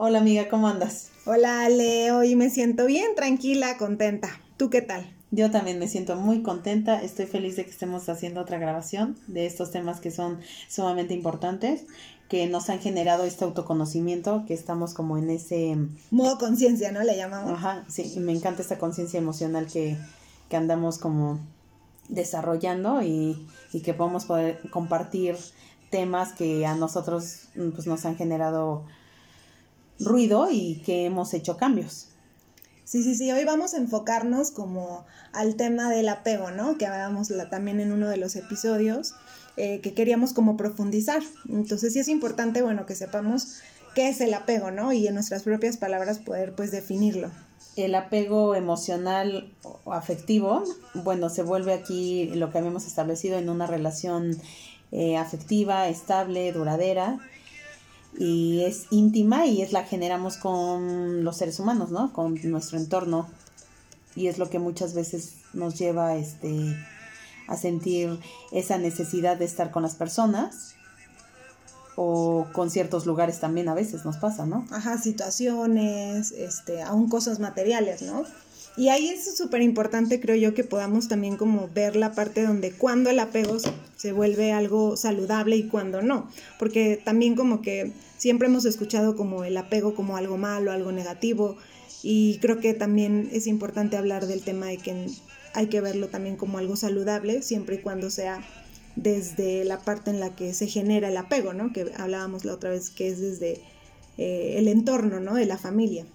Hola amiga, ¿cómo andas? Hola Ale, hoy me siento bien, tranquila, contenta. ¿Tú qué tal? Yo también me siento muy contenta, estoy feliz de que estemos haciendo otra grabación de estos temas que son sumamente importantes, que nos han generado este autoconocimiento, que estamos como en ese... Modo conciencia, ¿no? Le llamamos. Ajá, sí, y me encanta esta conciencia emocional que, que andamos como desarrollando y, y que podemos poder compartir temas que a nosotros pues, nos han generado ruido y que hemos hecho cambios. Sí, sí, sí, hoy vamos a enfocarnos como al tema del apego, ¿no? Que hablábamos también en uno de los episodios, eh, que queríamos como profundizar. Entonces sí es importante, bueno, que sepamos qué es el apego, ¿no? Y en nuestras propias palabras poder pues definirlo. El apego emocional o afectivo, bueno, se vuelve aquí lo que habíamos establecido en una relación eh, afectiva, estable, duradera, y es íntima y es la generamos con los seres humanos, ¿no? Con nuestro entorno. Y es lo que muchas veces nos lleva este, a sentir esa necesidad de estar con las personas o con ciertos lugares también a veces nos pasa, ¿no? Ajá, situaciones, este, aún cosas materiales, ¿no? Y ahí es súper importante, creo yo, que podamos también como ver la parte donde cuando el apego se vuelve algo saludable y cuando no. Porque también como que siempre hemos escuchado como el apego como algo malo, algo negativo. Y creo que también es importante hablar del tema de que hay que verlo también como algo saludable, siempre y cuando sea desde la parte en la que se genera el apego, ¿no? Que hablábamos la otra vez, que es desde eh, el entorno, ¿no? De la familia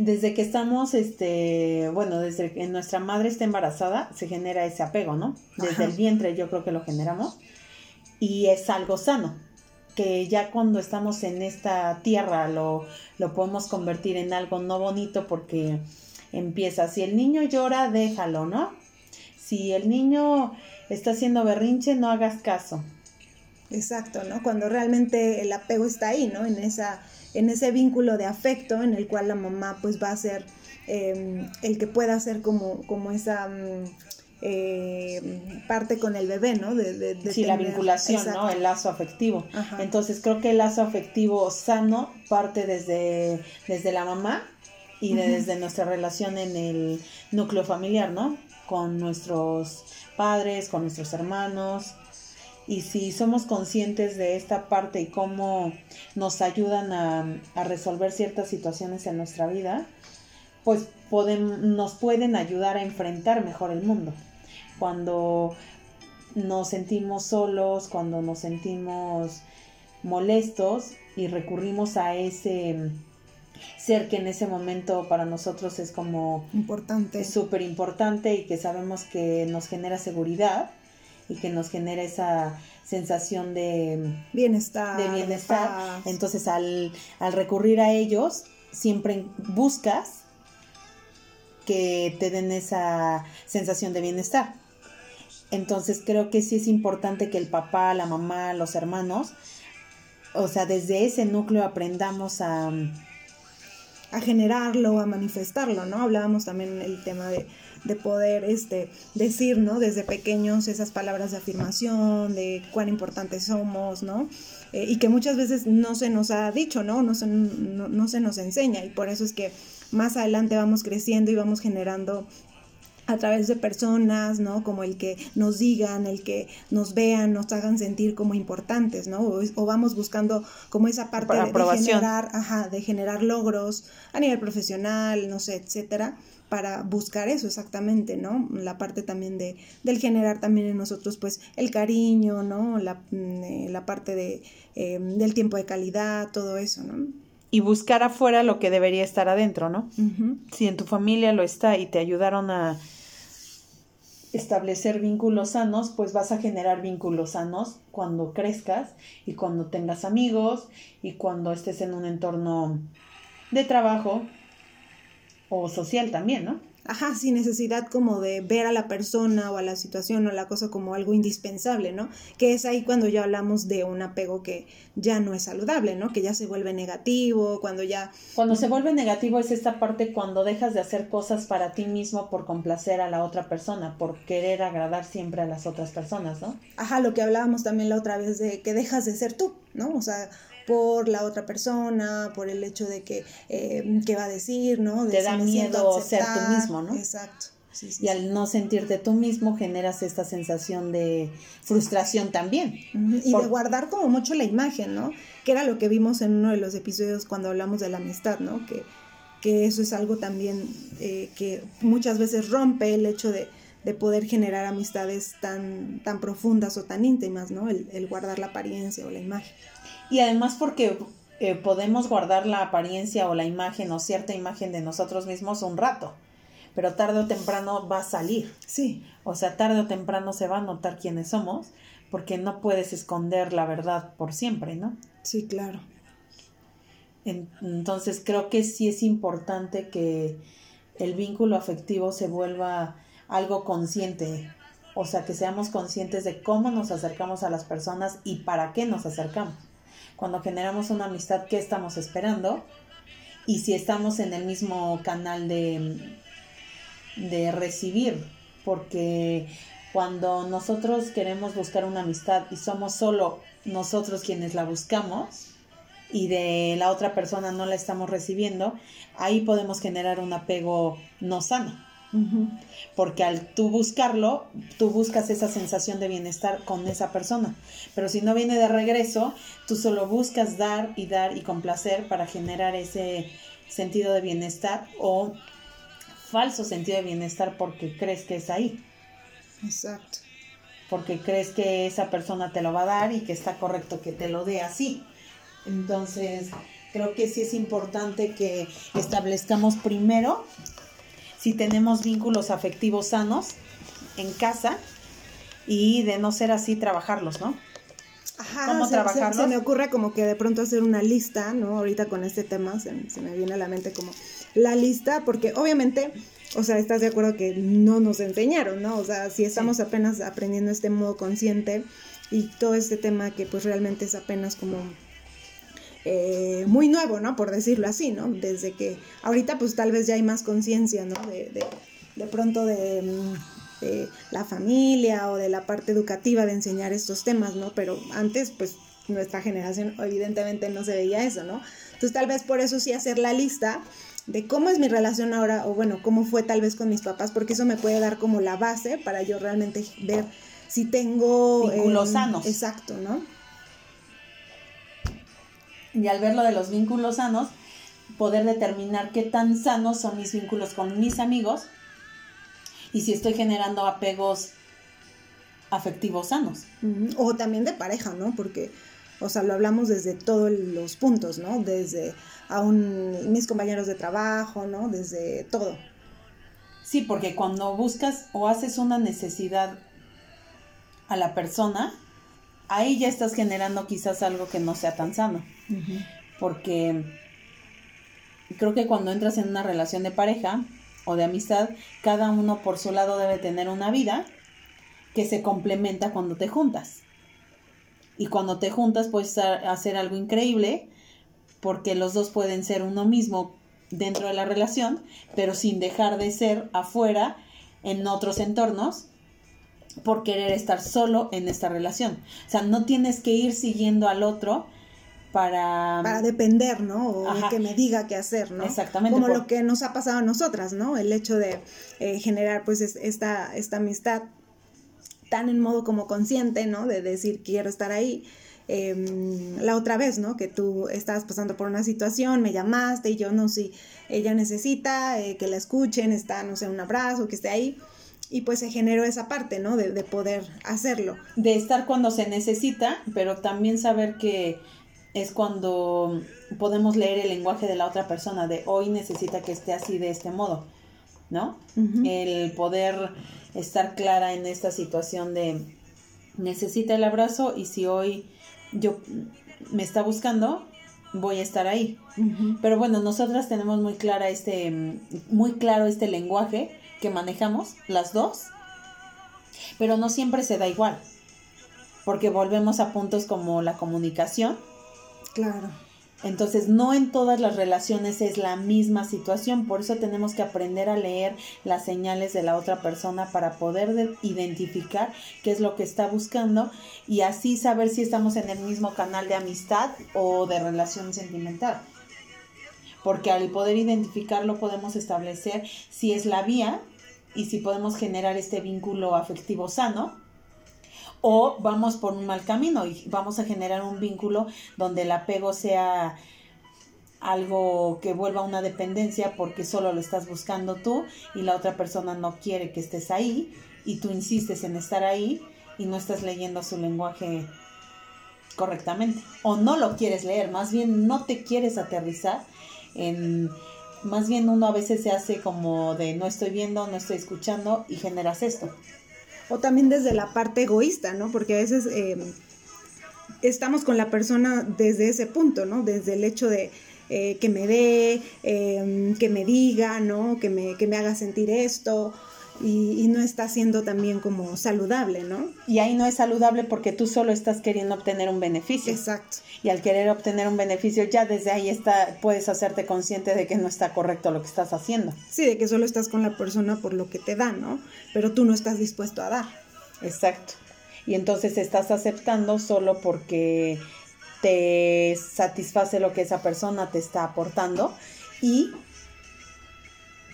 desde que estamos, este, bueno, desde que nuestra madre está embarazada, se genera ese apego, ¿no? Desde el vientre yo creo que lo generamos y es algo sano, que ya cuando estamos en esta tierra lo, lo podemos convertir en algo no bonito porque empieza, si el niño llora, déjalo, ¿no? Si el niño está haciendo berrinche, no hagas caso. Exacto, ¿no? Cuando realmente el apego está ahí, ¿no? En esa en ese vínculo de afecto en el cual la mamá pues va a ser em, el que pueda hacer como, como esa mm, em, parte con el bebé, ¿no? De, sí, la vinculación, ¿no? El lazo afectivo. Entonces creo que el lazo afectivo sano parte desde, desde la mamá y desde nuestra relación en el núcleo familiar, ¿no? Con nuestros padres, con nuestros hermanos, y si somos conscientes de esta parte y cómo nos ayudan a, resolver ciertas situaciones en nuestra vida, pues nos pueden ayudar a enfrentar mejor el mundo. Cuando nos sentimos solos, cuando nos sentimos molestos y recurrimos a ese ser que en ese momento para nosotros es como importante, súper importante y que sabemos que nos genera seguridad, y que nos genera esa sensación de bienestar. De bienestar. Entonces, al, recurrir a ellos, siempre buscas que te den esa sensación de bienestar. Entonces, creo que sí es importante que el papá, la mamá, los hermanos, o sea, desde ese núcleo aprendamos a a generarlo, a manifestarlo, ¿no? Hablábamos también el tema de de poder este, decir, ¿no? Desde pequeños esas palabras de afirmación, de cuán importantes somos, ¿no? Eh, y que muchas veces no se nos ha dicho, ¿no? No se, no, se nos enseña y por eso es que más adelante vamos creciendo y vamos generando a través de personas, ¿no? Como el que nos digan, el que nos vean, nos hagan sentir como importantes, ¿no? O, vamos buscando como esa parte de, de, generar, ajá, de generar logros a nivel profesional, no sé, etcétera, para buscar eso exactamente, ¿no? La parte también de, del generar también en nosotros, pues, el cariño, ¿no? La, mm, eh, la parte de, em, del tiempo de calidad, todo eso, ¿no? Y buscar afuera lo que debería estar adentro, ¿no? Si en tu familia lo está y te ayudaron a establecer vínculos sanos, pues vas a generar vínculos sanos cuando crezcas y cuando tengas amigos y cuando estés en un entorno de trabajo o social también, ¿no? Ajá, sin necesidad como de ver a la persona o a la situación o la cosa como algo indispensable, ¿no? Que es ahí cuando ya hablamos de un apego que ya no es saludable, ¿no? Que ya se vuelve negativo, cuando ya... Cuando se vuelve negativo es esta parte cuando dejas de hacer cosas para ti mismo por complacer a la otra persona, por querer agradar siempre a las otras personas, ¿no? Ajá, lo que hablábamos también la otra vez de que dejas de ser tú, ¿no? O sea, por la otra persona, por el hecho de que, eh, qué va a decir, ¿no? Te da miedo ser tú mismo, ¿no? Exacto. y al no sentirte tú mismo generas esta sensación de frustración también. Y de guardar como mucho la imagen, ¿no? Que era lo que vimos en uno de los episodios cuando hablamos de la amistad, ¿no? Que, que eso es algo también eh, que muchas veces rompe el hecho de, de, poder generar amistades tan, tan profundas o tan íntimas, ¿no? El, el guardar la apariencia o la imagen. Y además porque eh, podemos guardar la apariencia o la imagen o cierta imagen de nosotros mismos un rato, pero tarde o temprano va a salir. Sí. O sea, tarde o temprano se va a notar quiénes somos, porque no puedes esconder la verdad por siempre, ¿no? Sí, claro. Entonces creo que sí es importante que el vínculo afectivo se vuelva algo consciente, o sea, que seamos conscientes de cómo nos acercamos a las personas y para qué nos acercamos cuando generamos una amistad, qué estamos esperando y si estamos en el mismo canal de, de recibir, porque cuando nosotros queremos buscar una amistad y somos solo nosotros quienes la buscamos y de la otra persona no la estamos recibiendo, ahí podemos generar un apego no sano. Porque al tú buscarlo, tú buscas esa sensación de bienestar con esa persona. Pero si no viene de regreso, tú solo buscas dar y dar y complacer para generar ese sentido de bienestar o falso sentido de bienestar porque crees que es ahí. Exacto. Porque crees que esa persona te lo va a dar y que está correcto que te lo dé así. Entonces, creo que sí es importante que establezcamos primero si tenemos vínculos afectivos sanos en casa y de no ser así, trabajarlos, ¿no? Ajá, ¿Cómo trabajarlos? Se, me ocurre como que de pronto hacer una lista, ¿no? Ahorita con este tema se, me viene a la mente como la lista, porque obviamente, o sea, estás de acuerdo que no nos enseñaron, ¿no? O sea, si estamos apenas aprendiendo este modo consciente y todo este tema que pues realmente es apenas como eh, muy nuevo, ¿no? Por decirlo así, ¿no? Desde que ahorita pues tal vez ya hay más conciencia, ¿no? De, de, de, pronto de, mm, de, la familia o de la parte educativa de enseñar estos temas, ¿no? Pero antes pues nuestra generación evidentemente no se veía eso, ¿no? Entonces tal vez por eso sí hacer la lista de cómo es mi relación ahora o bueno, cómo fue tal vez con mis papás, porque eso me puede dar como la base para yo realmente ver si tengo... Vínculos em, sanos. Exacto, ¿no? Y al ver lo de los vínculos sanos, poder determinar qué tan sanos son mis vínculos con mis amigos y si estoy generando apegos afectivos sanos. O también de pareja, ¿no? Porque, o sea, lo hablamos desde todos los puntos, ¿no? Desde aún mis compañeros de trabajo, ¿no? Desde todo. Sí, porque cuando buscas o haces una necesidad a la persona, ahí ya estás generando quizás algo que no sea tan sano. Porque creo que cuando entras en una relación de pareja o de amistad, cada uno por su lado debe tener una vida que se complementa cuando te juntas. Y cuando te juntas puedes hacer algo increíble porque los dos pueden ser uno mismo dentro de la relación, pero sin dejar de ser afuera en otros entornos por querer estar solo en esta relación. O sea, no tienes que ir siguiendo al otro para... Para depender, ¿no? O que me diga qué hacer, ¿no? Exactamente. Como lo que nos ha pasado a nosotras, ¿no? El hecho de eh, generar pues esta, esta amistad tan en modo como consciente, ¿no? De decir quiero estar ahí. Em, la otra vez, ¿no? Que tú estabas pasando por una situación, me llamaste y yo no sé, si ella necesita eh, que la escuchen, está, no sé, un abrazo, que esté ahí y pues se generó esa parte, ¿no? De, de, poder hacerlo. De estar cuando se necesita, pero también saber que es cuando podemos leer el lenguaje de la otra persona, de hoy necesita que esté así de este modo, ¿no? El poder estar clara en esta situación de necesita el abrazo y si hoy yo me está buscando, voy a estar ahí. Pero bueno, nosotras tenemos muy clara este, muy claro este lenguaje que manejamos, las dos, pero no siempre se da igual, porque volvemos a puntos como la comunicación. Claro. Entonces, no en todas las relaciones es la misma situación, por eso tenemos que aprender a leer las señales de la otra persona para poder identificar qué es lo que está buscando y así saber si estamos en el mismo canal de amistad o de relación sentimental. Porque al poder identificarlo podemos establecer si es la vía y si podemos generar este vínculo afectivo sano o vamos por un mal camino y vamos a generar un vínculo donde el apego sea algo que vuelva a una dependencia porque solo lo estás buscando tú y la otra persona no quiere que estés ahí y tú insistes en estar ahí y no estás leyendo su lenguaje correctamente. O no lo quieres leer, más bien no te quieres aterrizar en más bien uno a veces se hace como de no estoy viendo, no estoy escuchando y generas esto o también desde la parte egoísta, ¿no? Porque a veces eh, estamos con la persona desde ese punto, ¿no? Desde el hecho de eh, que me dé, em, que me diga, ¿no? Que me, que me haga sentir esto. Y, y, no está siendo también como saludable, ¿no? Y ahí no es saludable porque tú solo estás queriendo obtener un beneficio. Exacto. Y al querer obtener un beneficio, ya desde ahí está, puedes hacerte consciente de que no está correcto lo que estás haciendo. Sí, de que solo estás con la persona por lo que te da, ¿no? Pero tú no estás dispuesto a dar. Exacto. Y entonces estás aceptando solo porque te satisface lo que esa persona te está aportando y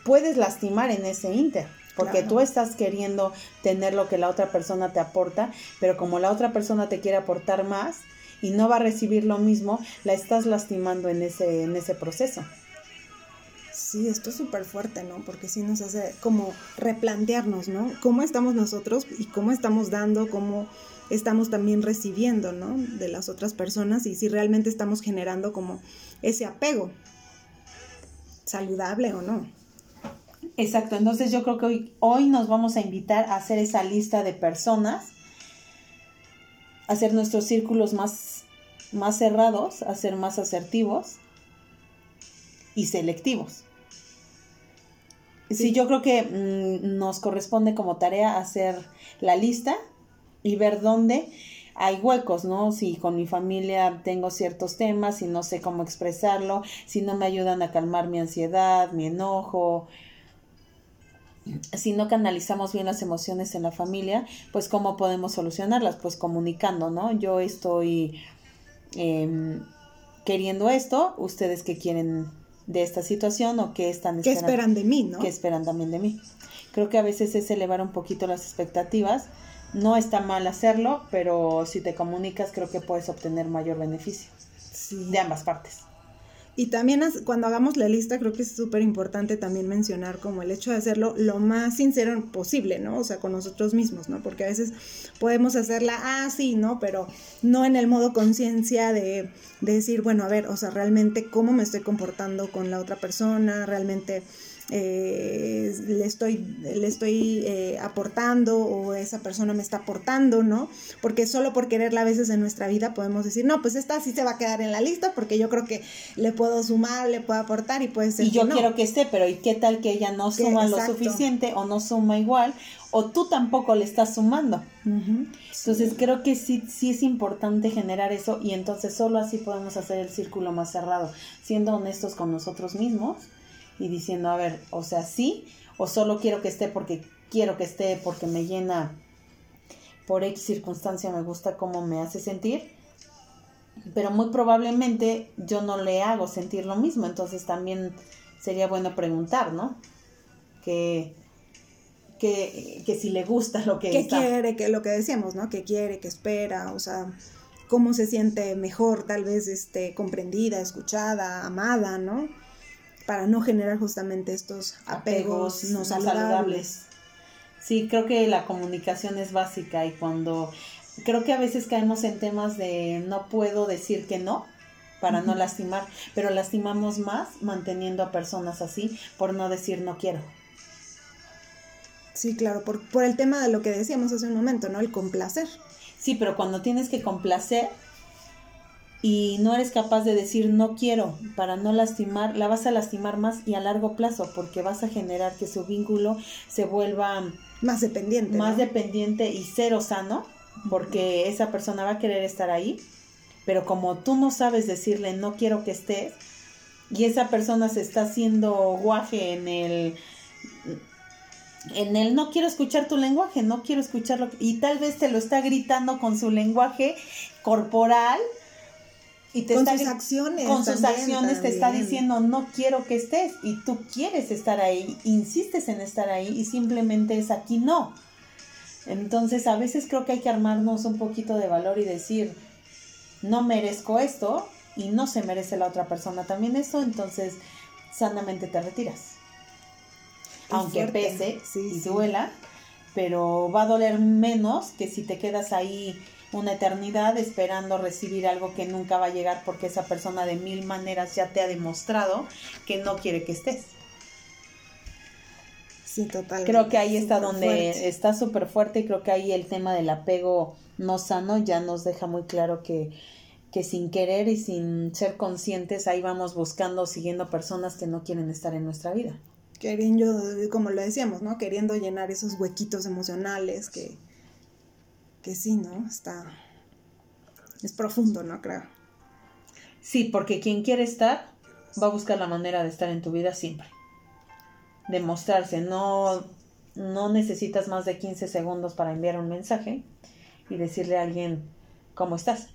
puedes lastimar en ese inter. Porque tú estás queriendo tener lo que la otra persona te aporta, pero como la otra persona te quiere aportar más y no va a recibir lo mismo, la estás lastimando en ese, en ese proceso. Sí, esto es súper fuerte, ¿no? Porque sí nos hace como replantearnos, ¿no? ¿Cómo estamos nosotros y cómo estamos dando, cómo estamos también recibiendo, ¿no? De las otras personas y si realmente estamos generando como ese apego, saludable o no. Exacto, entonces yo creo que hoy, hoy nos vamos a invitar a hacer esa lista de personas, hacer nuestros círculos más, más cerrados, a ser más asertivos y selectivos. Sí, yo creo que mm, nos corresponde como tarea hacer la lista y ver dónde hay huecos, ¿no? Si con mi familia tengo ciertos temas, si no sé cómo expresarlo, si no me ayudan a calmar mi ansiedad, mi enojo, si no canalizamos bien las emociones en la familia, pues cómo podemos solucionarlas, pues comunicando, ¿no? Yo estoy em, queriendo esto, ustedes que quieren de esta situación o qué están esperando. ¿Qué esperan de mí, no? ¿Qué esperan también de mí? Creo que a veces es elevar un poquito las expectativas. No está mal hacerlo, pero si te comunicas creo que puedes obtener mayor beneficio de ambas partes. Y también cuando hagamos la lista, creo que es súper importante también mencionar como el hecho de hacerlo lo más sincero posible, ¿no? O sea, con nosotros mismos, ¿no? Porque a veces podemos hacerla, ah, sí, ¿no? Pero no en el modo conciencia de, de decir, bueno, a ver, o sea, realmente cómo me estoy comportando con la otra persona, realmente eh, le estoy, le estoy eh, aportando o esa persona me está aportando, ¿no? Porque solo por quererla a veces en nuestra vida podemos decir, no, pues esta sí se va a quedar en la lista porque yo creo que le puedo sumar, le puedo aportar y puede ser. Y yo quiero que esté, pero ¿y qué tal que ella no suma lo suficiente o no suma igual? O tú tampoco le estás sumando. Entonces creo que sí, sí es importante generar eso y entonces solo así podemos hacer el círculo más cerrado, siendo honestos con nosotros mismos y diciendo, a ver, o sea, sí, o solo quiero que esté porque quiero que esté, porque me llena, por X circunstancia me gusta cómo me hace sentir, pero muy probablemente yo no le hago sentir lo mismo, entonces también sería bueno preguntar, ¿no? Que, que, que si le gusta lo que ¿Qué quiere, que lo que decíamos, ¿no? Que quiere, que espera, o sea, cómo se siente mejor, tal vez este, comprendida, escuchada, amada, ¿no? Para no generar justamente estos apegos, no, saludables. Sí, creo que la comunicación es básica y cuando creo que a veces caemos en temas de no puedo decir que no para no lastimar, pero lastimamos más manteniendo a personas así por no decir no quiero. Sí, claro, por, por el tema de lo que decíamos hace un momento, ¿no? El complacer. Sí, pero cuando tienes que complacer, y no eres capaz de decir no quiero para no lastimar, la vas a lastimar más y a largo plazo porque vas a generar que su vínculo se vuelva más dependiente. Más dependiente y cero sano porque esa persona va a querer estar ahí, Pero como tú no sabes decirle no quiero que estés, y esa persona se está haciendo guaje en el en el no quiero escuchar tu lenguaje, no quiero escucharlo y tal vez te lo está gritando con su lenguaje corporal y te con está sus acciones con sus también, acciones te está diciendo no quiero que estés y tú quieres estar ahí, insistes en estar ahí y simplemente es aquí no. Entonces a veces creo que hay que armarnos un poquito de valor y decir no merezco esto y no se merece la otra persona también eso, entonces sanamente te retiras. Aunque fuerte. pese Sí, y sí. duela, pero va a doler menos que si te quedas ahí una eternidad esperando recibir algo que nunca va a llegar porque esa persona de mil maneras ya te ha demostrado que no quiere que estés. Sí, total. Creo que ahí está donde está súper fuerte y creo que ahí el tema del apego no sano ya nos deja muy claro que, que sin querer y sin ser conscientes ahí vamos buscando, siguiendo personas que no quieren estar en nuestra vida. Queriendo, como lo decíamos, ¿no? Queriendo llenar esos huequitos emocionales que, que sí, ¿no? Está, es profundo, ¿no? Creo. Sí, porque quien quiere estar va a buscar la manera de estar en tu vida siempre. Demostrarse, no, no necesitas más de 15 segundos para enviar un mensaje y decirle a alguien cómo estás.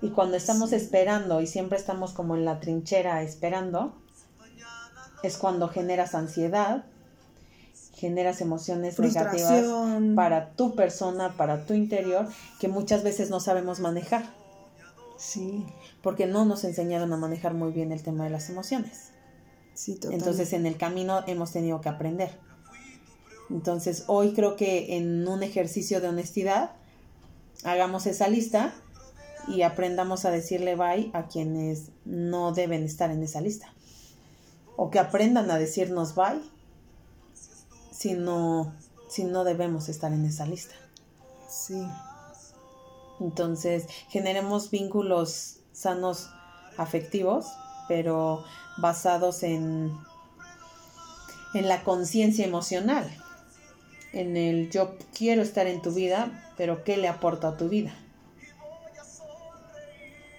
Y cuando estamos esperando y siempre estamos como en la trinchera esperando, es cuando generas ansiedad, generas emociones negativas para tu persona, para tu interior, que muchas veces no sabemos manejar, Sí, porque no nos enseñaron a manejar muy bien el tema de las emociones. sí, total. Entonces en el camino hemos tenido que aprender. Entonces hoy creo que en un ejercicio de honestidad hagamos esa lista y aprendamos a decirle bye a quienes no deben estar en esa lista. O que aprendan a decirnos bye si no, si no debemos estar en esa lista. Sí, Entonces, generemos vínculos sanos afectivos, pero basados en, en la conciencia emocional, en el yo quiero estar en tu vida, pero ¿qué le aporto a tu vida?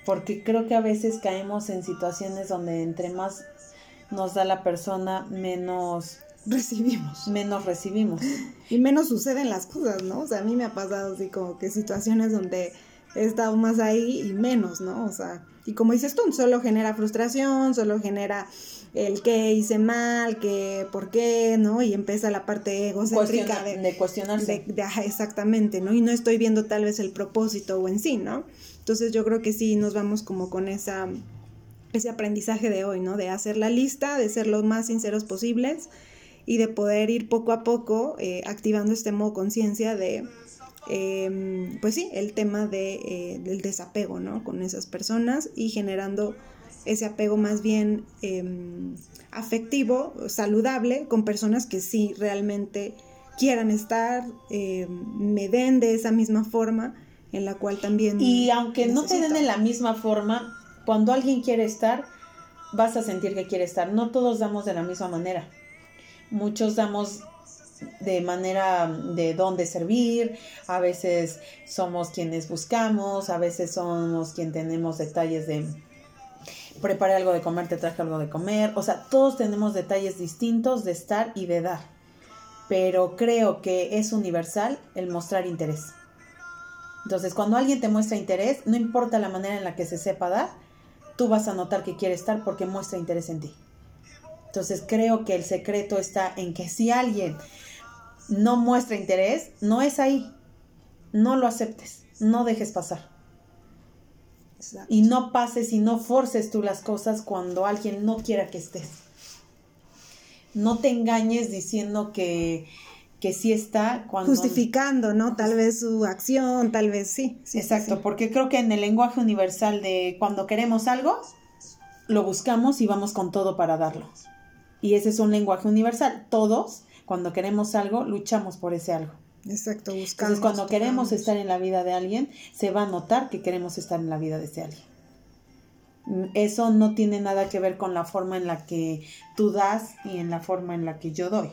Porque creo que a veces caemos en situaciones donde entre más nos da la persona, menos, recibimos. menos recibimos. Y menos suceden las cosas, ¿no? O sea, a mí me ha pasado así como que situaciones donde he estado más ahí y menos, ¿no? O sea, y como dices tú, solo genera frustración, solo genera el que hice mal, que por qué, ¿no? Y empieza la parte egocéntrica Cuestiona- de, de cuestionarse. de- de- ajá, exactamente, ¿no? Y no estoy viendo tal vez el propósito o en sí, ¿no? Entonces yo creo que sí nos vamos como con esa ese aprendizaje de hoy, ¿no? De hacer la lista, de ser los más sinceros posibles y de poder ir poco a poco eh, activando este modo conciencia de, eh, pues sí, el tema de, eh, del desapego, ¿no? Con esas personas y generando ese apego más bien eh, afectivo, saludable, con personas que sí realmente quieran estar, eh, me den de esa misma forma en la cual también... Y aunque no te den de la misma forma, cuando alguien quiere estar, vas a sentir que quiere estar. No todos damos de la misma manera. Muchos damos de manera de dónde servir, a veces somos quienes buscamos, a veces somos quien tenemos detalles de preparé algo de comer, te traje algo de comer, o sea, todos tenemos detalles distintos de estar y de dar, pero creo que es universal el mostrar interés. Entonces, cuando alguien te muestra interés, no importa la manera en la que se sepa dar, tú vas a notar que quiere estar porque muestra interés en ti. Entonces, creo que el secreto está en que si alguien no muestra interés, no es ahí. No lo aceptes, no dejes pasar. Exacto. Y no pases y no forces tú las cosas cuando alguien no quiera que estés. No te engañes diciendo que, que sí está cuando... Justificando, ¿no? Tal vez su acción, tal vez sí. Exacto, sí. porque creo que en el lenguaje universal de cuando queremos algo, lo buscamos y vamos con todo para darlo. Y ese es un lenguaje universal. Todos, cuando queremos algo, luchamos por ese algo. Exacto, buscamos. Entonces, cuando queremos estar en la vida de alguien, se va a notar que queremos estar en la vida de ese alguien. Eso no tiene nada que ver con la forma en la que tú das y en la forma en la que yo doy.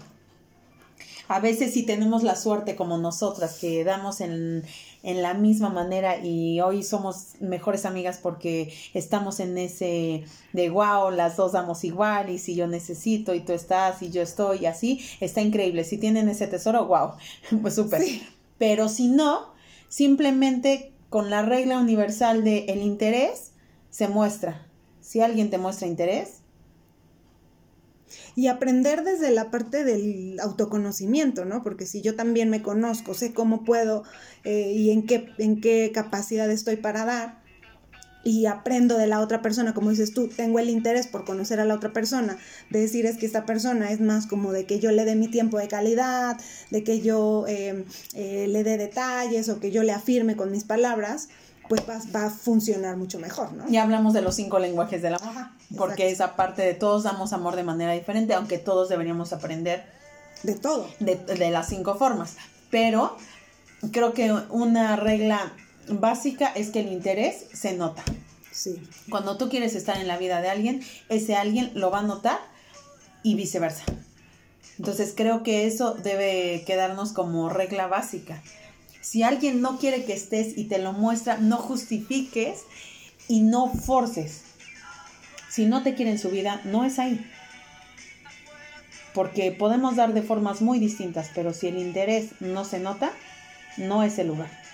A veces si tenemos la suerte como nosotras que damos en, en la misma manera y hoy somos mejores amigas porque estamos en ese de wow, las dos damos igual y si yo necesito y tú estás y yo estoy y así, está increíble. Si tienen ese tesoro, wow, pues súper. Pero si no, simplemente con la regla universal de el interés se muestra. Si alguien te muestra interés, y aprender desde la parte del autoconocimiento, ¿no? Porque si yo también me conozco, sé cómo puedo eh, y en qué, en qué capacidad estoy para dar, y aprendo de la otra persona, como dices tú, tengo el interés por conocer a la otra persona, de decir es que esta persona es más como de que yo le dé mi tiempo de calidad, de que yo eh, eh, le dé detalles o que yo le afirme con mis palabras, pues va, a funcionar mucho mejor, ¿no? Ya hablamos de los cinco lenguajes de la amor, porque esa parte de todos damos amor de manera diferente, aunque todos deberíamos aprender de todo, de, de las cinco formas, pero creo que una regla básica es que el interés se nota. Sí. Cuando tú quieres estar en la vida de alguien, ese alguien lo va a notar y viceversa. Entonces creo que eso debe quedarnos como regla básica. Si alguien no quiere que estés y te lo muestra, no justifiques y no forces. Si no te quiere en su vida, no es ahí. Porque podemos dar de formas muy distintas, pero si el interés no se nota, no es el lugar.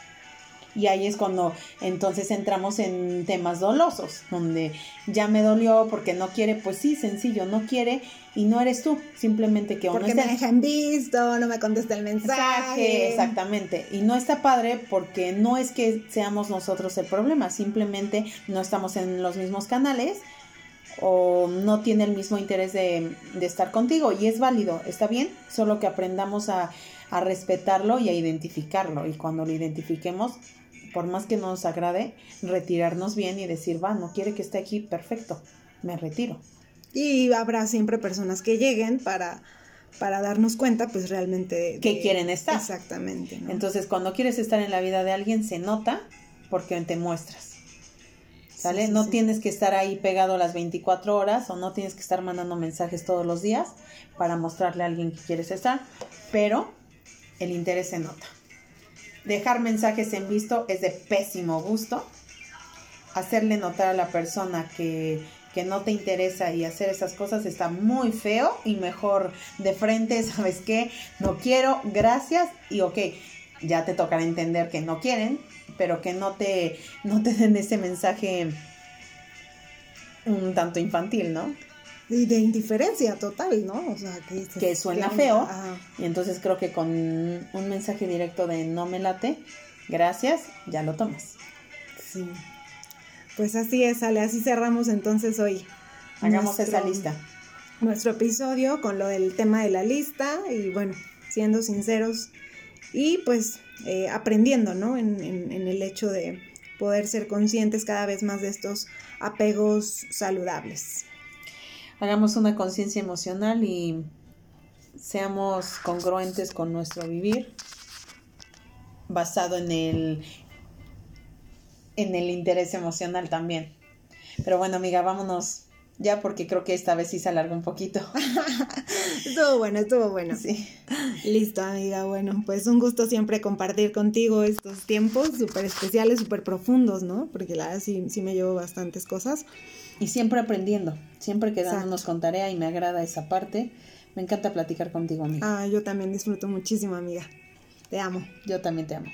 Y ahí es cuando entonces entramos en temas dolosos, donde ya me dolió porque no quiere, pues sí, sencillo, no quiere y no eres tú, simplemente que Porque me dejan visto, no me contesta el mensaje. Exactamente, y no está padre porque no es que seamos nosotros el problema, simplemente no estamos en los mismos canales o no tiene el mismo interés de, de estar contigo y es válido, está bien, solo que aprendamos a, a respetarlo y a identificarlo y cuando lo identifiquemos por más que no nos agrade, retirarnos bien y decir, va, no quiere que esté aquí, perfecto, me retiro. Y habrá siempre personas que lleguen para, para darnos cuenta, pues realmente... que quieren estar. Exactamente. Entonces, cuando quieres estar en la vida de alguien, se nota porque te muestras. ¿Sale? no tienes que estar ahí pegado las 24 horas o no tienes que estar mandando mensajes todos los días para mostrarle a alguien que quieres estar, pero el interés se nota. Dejar mensajes en visto es de pésimo gusto. Hacerle notar a la persona que, no te interesa y hacer esas cosas está muy feo y mejor de frente, ¿sabes qué? No quiero, gracias y ok, ya te tocará entender que no quieren, pero que no te, no te den ese mensaje un tanto infantil, ¿no? Y de indiferencia total, ¿no? O sea, que, que suena feo. Y entonces creo que con un mensaje directo de no me late, gracias, ya lo tomas. Sí. Pues así es, Ale, así cerramos entonces hoy. Hagamos esa lista. Nuestro episodio con lo del tema de la lista y bueno, siendo sinceros y pues eh, aprendiendo, ¿no? En, en el hecho de poder ser conscientes cada vez más de estos apegos saludables hagamos una conciencia emocional y seamos congruentes con nuestro vivir basado en el en el interés emocional también. Pero bueno, amiga, vámonos ya porque creo que esta vez sí se alargó un poquito. estuvo bueno, estuvo bueno. Sí. Listo, amiga. Bueno, pues un gusto siempre compartir contigo estos tiempos súper especiales, súper profundos, ¿no? Porque la verdad sí, sí me llevo bastantes cosas. Y siempre aprendiendo, siempre quedándonos con tarea y me agrada esa parte. Me encanta platicar contigo, amiga. Ah, yo también disfruto muchísimo, amiga. Te amo. Yo también te amo.